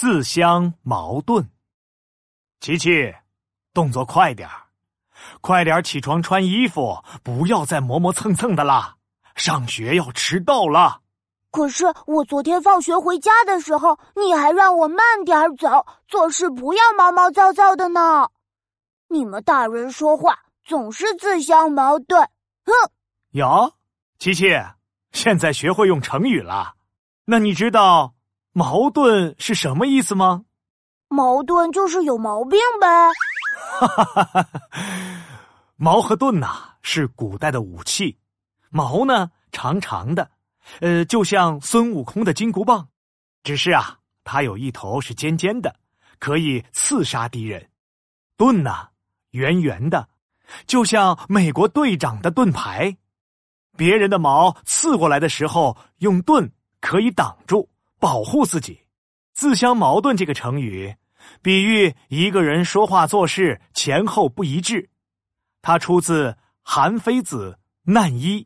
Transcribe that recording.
自相矛盾。琪琪，动作快点儿，快点起床穿衣服，不要再磨磨蹭蹭的啦！上学要迟到了。可是我昨天放学回家的时候，你还让我慢点走，做事不要毛毛躁躁的呢。你们大人说话总是自相矛盾。哼！哟，琪琪，现在学会用成语了。那你知道“矛盾”是什么意思吗？矛盾就是有毛病呗。哈哈哈哈哈矛和盾呐，是古代的武器。矛呢，长长的，呃，就像孙悟空的金箍棒。只是啊，它有一头是尖尖的，可以刺杀敌人。盾呢，圆圆的，就像美国队长的盾牌。别人的矛刺过来的时候，用盾。可以挡住、保护自己，自相矛盾这个成语，比喻一个人说话做事前后不一致。它出自《韩非子·难一》。